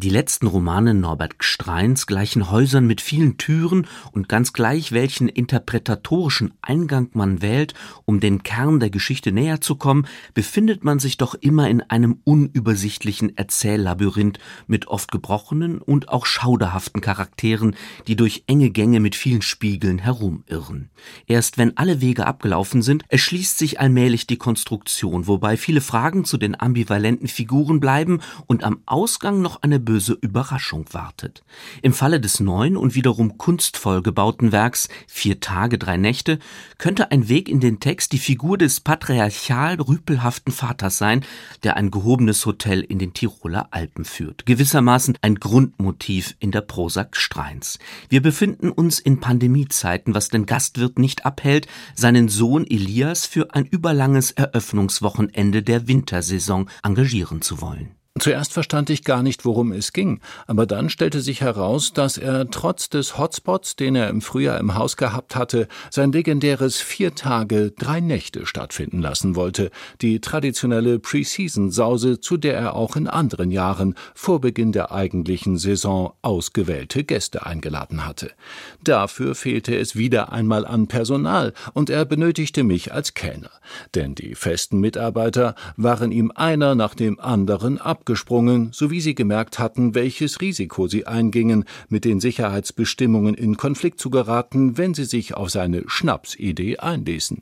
die letzten Romane Norbert Gstreins gleichen Häusern mit vielen Türen und ganz gleich welchen interpretatorischen Eingang man wählt, um den Kern der Geschichte näher zu kommen, befindet man sich doch immer in einem unübersichtlichen Erzähllabyrinth mit oft gebrochenen und auch schauderhaften Charakteren, die durch enge Gänge mit vielen Spiegeln herumirren. Erst wenn alle Wege abgelaufen sind, erschließt sich allmählich die Konstruktion, wobei viele Fragen zu den ambivalenten Figuren bleiben und am Ausgang noch eine böse Überraschung wartet. Im Falle des neuen und wiederum kunstvoll gebauten Werks Vier Tage, drei Nächte könnte ein Weg in den Text die Figur des patriarchal rüpelhaften Vaters sein, der ein gehobenes Hotel in den Tiroler Alpen führt. Gewissermaßen ein Grundmotiv in der Prosa Streins. Wir befinden uns in Pandemiezeiten, was den Gastwirt nicht abhält, seinen Sohn Elias für ein überlanges Eröffnungswochenende der Wintersaison engagieren zu wollen. Zuerst verstand ich gar nicht, worum es ging, aber dann stellte sich heraus, dass er trotz des Hotspots, den er im Frühjahr im Haus gehabt hatte, sein legendäres vier Tage, drei Nächte stattfinden lassen wollte, die traditionelle Preseason-Sause, zu der er auch in anderen Jahren vor Beginn der eigentlichen Saison ausgewählte Gäste eingeladen hatte. Dafür fehlte es wieder einmal an Personal und er benötigte mich als Kellner, denn die festen Mitarbeiter waren ihm einer nach dem anderen abgeschlossen abgesprungen, sowie sie gemerkt hatten, welches Risiko sie eingingen, mit den Sicherheitsbestimmungen in Konflikt zu geraten, wenn sie sich auf seine Schnapsidee einließen.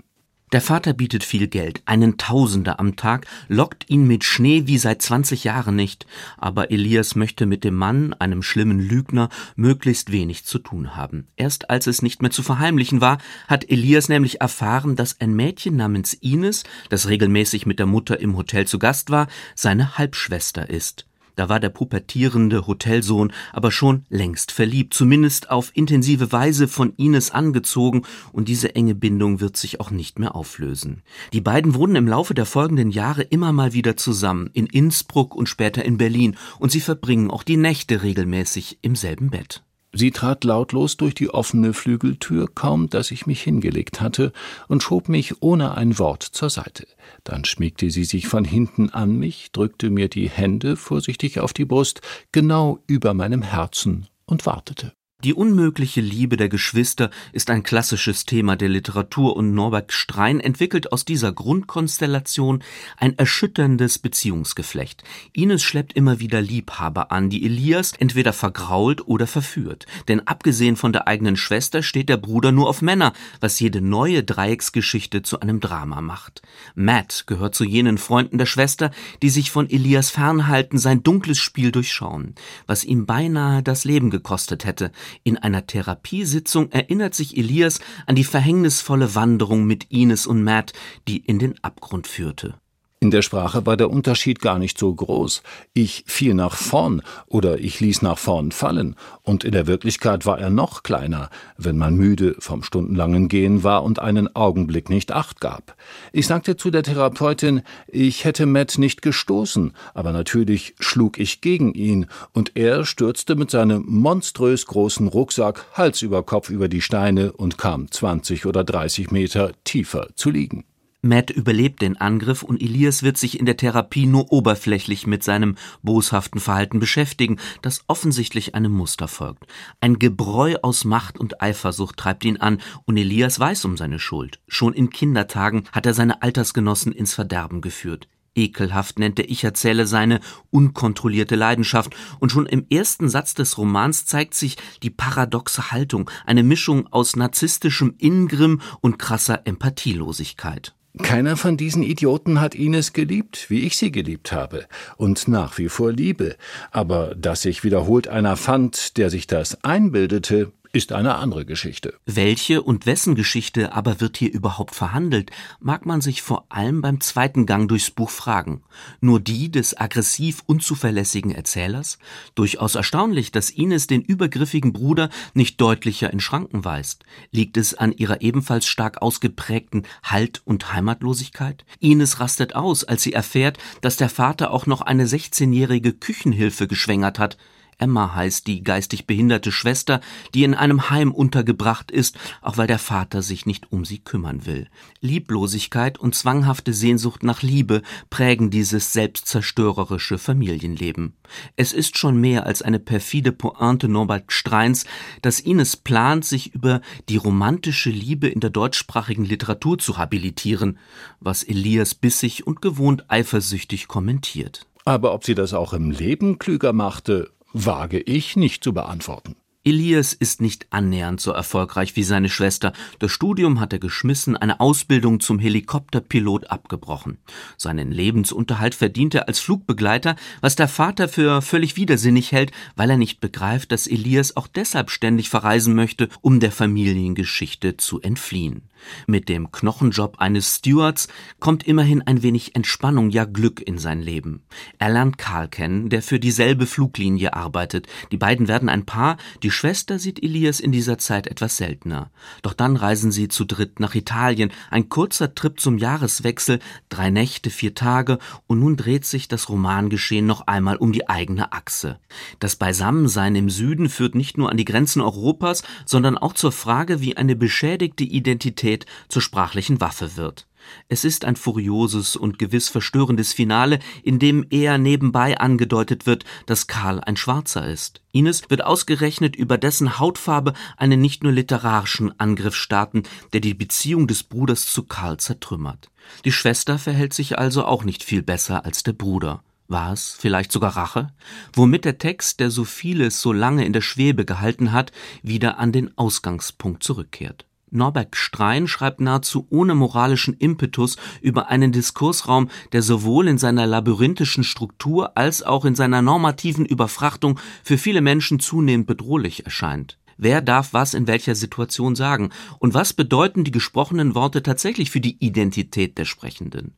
Der Vater bietet viel Geld, einen Tausender am Tag, lockt ihn mit Schnee wie seit 20 Jahren nicht, aber Elias möchte mit dem Mann, einem schlimmen Lügner, möglichst wenig zu tun haben. Erst als es nicht mehr zu verheimlichen war, hat Elias nämlich erfahren, dass ein Mädchen namens Ines, das regelmäßig mit der Mutter im Hotel zu Gast war, seine Halbschwester ist. Da war der pubertierende Hotelsohn aber schon längst verliebt, zumindest auf intensive Weise von Ines angezogen, und diese enge Bindung wird sich auch nicht mehr auflösen. Die beiden wohnen im Laufe der folgenden Jahre immer mal wieder zusammen, in Innsbruck und später in Berlin, und sie verbringen auch die Nächte regelmäßig im selben Bett. Sie trat lautlos durch die offene Flügeltür, kaum dass ich mich hingelegt hatte, und schob mich ohne ein Wort zur Seite. Dann schmiegte sie sich von hinten an mich, drückte mir die Hände vorsichtig auf die Brust, genau über meinem Herzen, und wartete. Die unmögliche Liebe der Geschwister ist ein klassisches Thema der Literatur und Norbert Strein entwickelt aus dieser Grundkonstellation ein erschütterndes Beziehungsgeflecht. Ines schleppt immer wieder Liebhaber an, die Elias entweder vergrault oder verführt. Denn abgesehen von der eigenen Schwester steht der Bruder nur auf Männer, was jede neue Dreiecksgeschichte zu einem Drama macht. Matt gehört zu jenen Freunden der Schwester, die sich von Elias fernhalten, sein dunkles Spiel durchschauen, was ihm beinahe das Leben gekostet hätte, in einer Therapiesitzung erinnert sich Elias an die verhängnisvolle Wanderung mit Ines und Matt, die in den Abgrund führte. In der Sprache war der Unterschied gar nicht so groß. Ich fiel nach vorn oder ich ließ nach vorn fallen, und in der Wirklichkeit war er noch kleiner, wenn man müde vom stundenlangen Gehen war und einen Augenblick nicht acht gab. Ich sagte zu der Therapeutin, ich hätte Matt nicht gestoßen, aber natürlich schlug ich gegen ihn, und er stürzte mit seinem monströs großen Rucksack Hals über Kopf über die Steine und kam zwanzig oder dreißig Meter tiefer zu liegen. Matt überlebt den Angriff und Elias wird sich in der Therapie nur oberflächlich mit seinem boshaften Verhalten beschäftigen, das offensichtlich einem Muster folgt. Ein Gebräu aus Macht und Eifersucht treibt ihn an und Elias weiß um seine Schuld. Schon in Kindertagen hat er seine Altersgenossen ins Verderben geführt. Ekelhaft nennt der Ich-Erzähler seine unkontrollierte Leidenschaft, und schon im ersten Satz des Romans zeigt sich die paradoxe Haltung, eine Mischung aus narzisstischem Ingrimm und krasser Empathielosigkeit. Keiner von diesen Idioten hat Ines geliebt, wie ich sie geliebt habe, und nach wie vor liebe. Aber dass sich wiederholt einer fand, der sich das einbildete, ist eine andere Geschichte. Welche und wessen Geschichte aber wird hier überhaupt verhandelt, mag man sich vor allem beim zweiten Gang durchs Buch fragen. Nur die des aggressiv unzuverlässigen Erzählers? Durchaus erstaunlich, dass Ines den übergriffigen Bruder nicht deutlicher in Schranken weist. Liegt es an ihrer ebenfalls stark ausgeprägten Halt- und Heimatlosigkeit? Ines rastet aus, als sie erfährt, dass der Vater auch noch eine 16-jährige Küchenhilfe geschwängert hat. Emma heißt die geistig behinderte Schwester, die in einem Heim untergebracht ist, auch weil der Vater sich nicht um sie kümmern will. Lieblosigkeit und zwanghafte Sehnsucht nach Liebe prägen dieses selbstzerstörerische Familienleben. Es ist schon mehr als eine perfide Pointe Norbert Streins, dass Ines plant, sich über die romantische Liebe in der deutschsprachigen Literatur zu habilitieren, was Elias bissig und gewohnt eifersüchtig kommentiert. Aber ob sie das auch im Leben klüger machte, wage ich nicht zu beantworten. Elias ist nicht annähernd so erfolgreich wie seine Schwester. Das Studium hat er geschmissen, eine Ausbildung zum Helikopterpilot abgebrochen. Seinen Lebensunterhalt verdient er als Flugbegleiter, was der Vater für völlig widersinnig hält, weil er nicht begreift, dass Elias auch deshalb ständig verreisen möchte, um der Familiengeschichte zu entfliehen. Mit dem Knochenjob eines Stewards kommt immerhin ein wenig Entspannung, ja Glück in sein Leben. Er lernt Karl kennen, der für dieselbe Fluglinie arbeitet. Die beiden werden ein Paar, die Schwester sieht Elias in dieser Zeit etwas seltener. Doch dann reisen sie zu dritt nach Italien, ein kurzer Trip zum Jahreswechsel, drei Nächte, vier Tage, und nun dreht sich das Romangeschehen noch einmal um die eigene Achse. Das Beisammensein im Süden führt nicht nur an die Grenzen Europas, sondern auch zur Frage, wie eine beschädigte Identität zur sprachlichen Waffe wird. Es ist ein furioses und gewiss verstörendes Finale, in dem eher nebenbei angedeutet wird, dass Karl ein Schwarzer ist. Ines wird ausgerechnet über dessen Hautfarbe einen nicht nur literarischen Angriff starten, der die Beziehung des Bruders zu Karl zertrümmert. Die Schwester verhält sich also auch nicht viel besser als der Bruder. War es vielleicht sogar Rache? Womit der Text, der so vieles so lange in der Schwebe gehalten hat, wieder an den Ausgangspunkt zurückkehrt. Norbert Strein schreibt nahezu ohne moralischen Impetus über einen Diskursraum, der sowohl in seiner labyrinthischen Struktur als auch in seiner normativen Überfrachtung für viele Menschen zunehmend bedrohlich erscheint. Wer darf was in welcher Situation sagen? Und was bedeuten die gesprochenen Worte tatsächlich für die Identität der Sprechenden?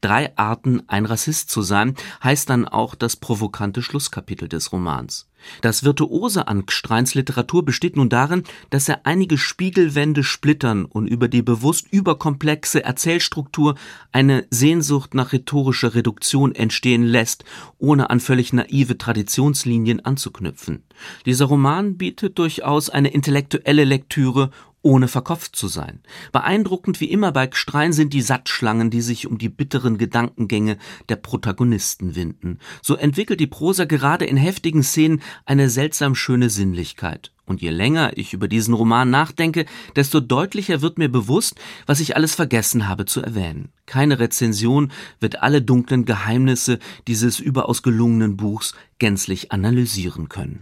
Drei Arten, ein Rassist zu sein, heißt dann auch das provokante Schlusskapitel des Romans. Das Virtuose an Gstreins Literatur besteht nun darin, dass er einige Spiegelwände splittern und über die bewusst überkomplexe Erzählstruktur eine Sehnsucht nach rhetorischer Reduktion entstehen lässt, ohne an völlig naive Traditionslinien anzuknüpfen. Dieser Roman bietet durchaus eine intellektuelle Lektüre ohne verkopft zu sein. Beeindruckend wie immer bei Gstrein sind die Satzschlangen, die sich um die bitteren Gedankengänge der Protagonisten winden. So entwickelt die Prosa gerade in heftigen Szenen eine seltsam schöne Sinnlichkeit. Und je länger ich über diesen Roman nachdenke, desto deutlicher wird mir bewusst, was ich alles vergessen habe zu erwähnen. Keine Rezension wird alle dunklen Geheimnisse dieses überaus gelungenen Buchs gänzlich analysieren können.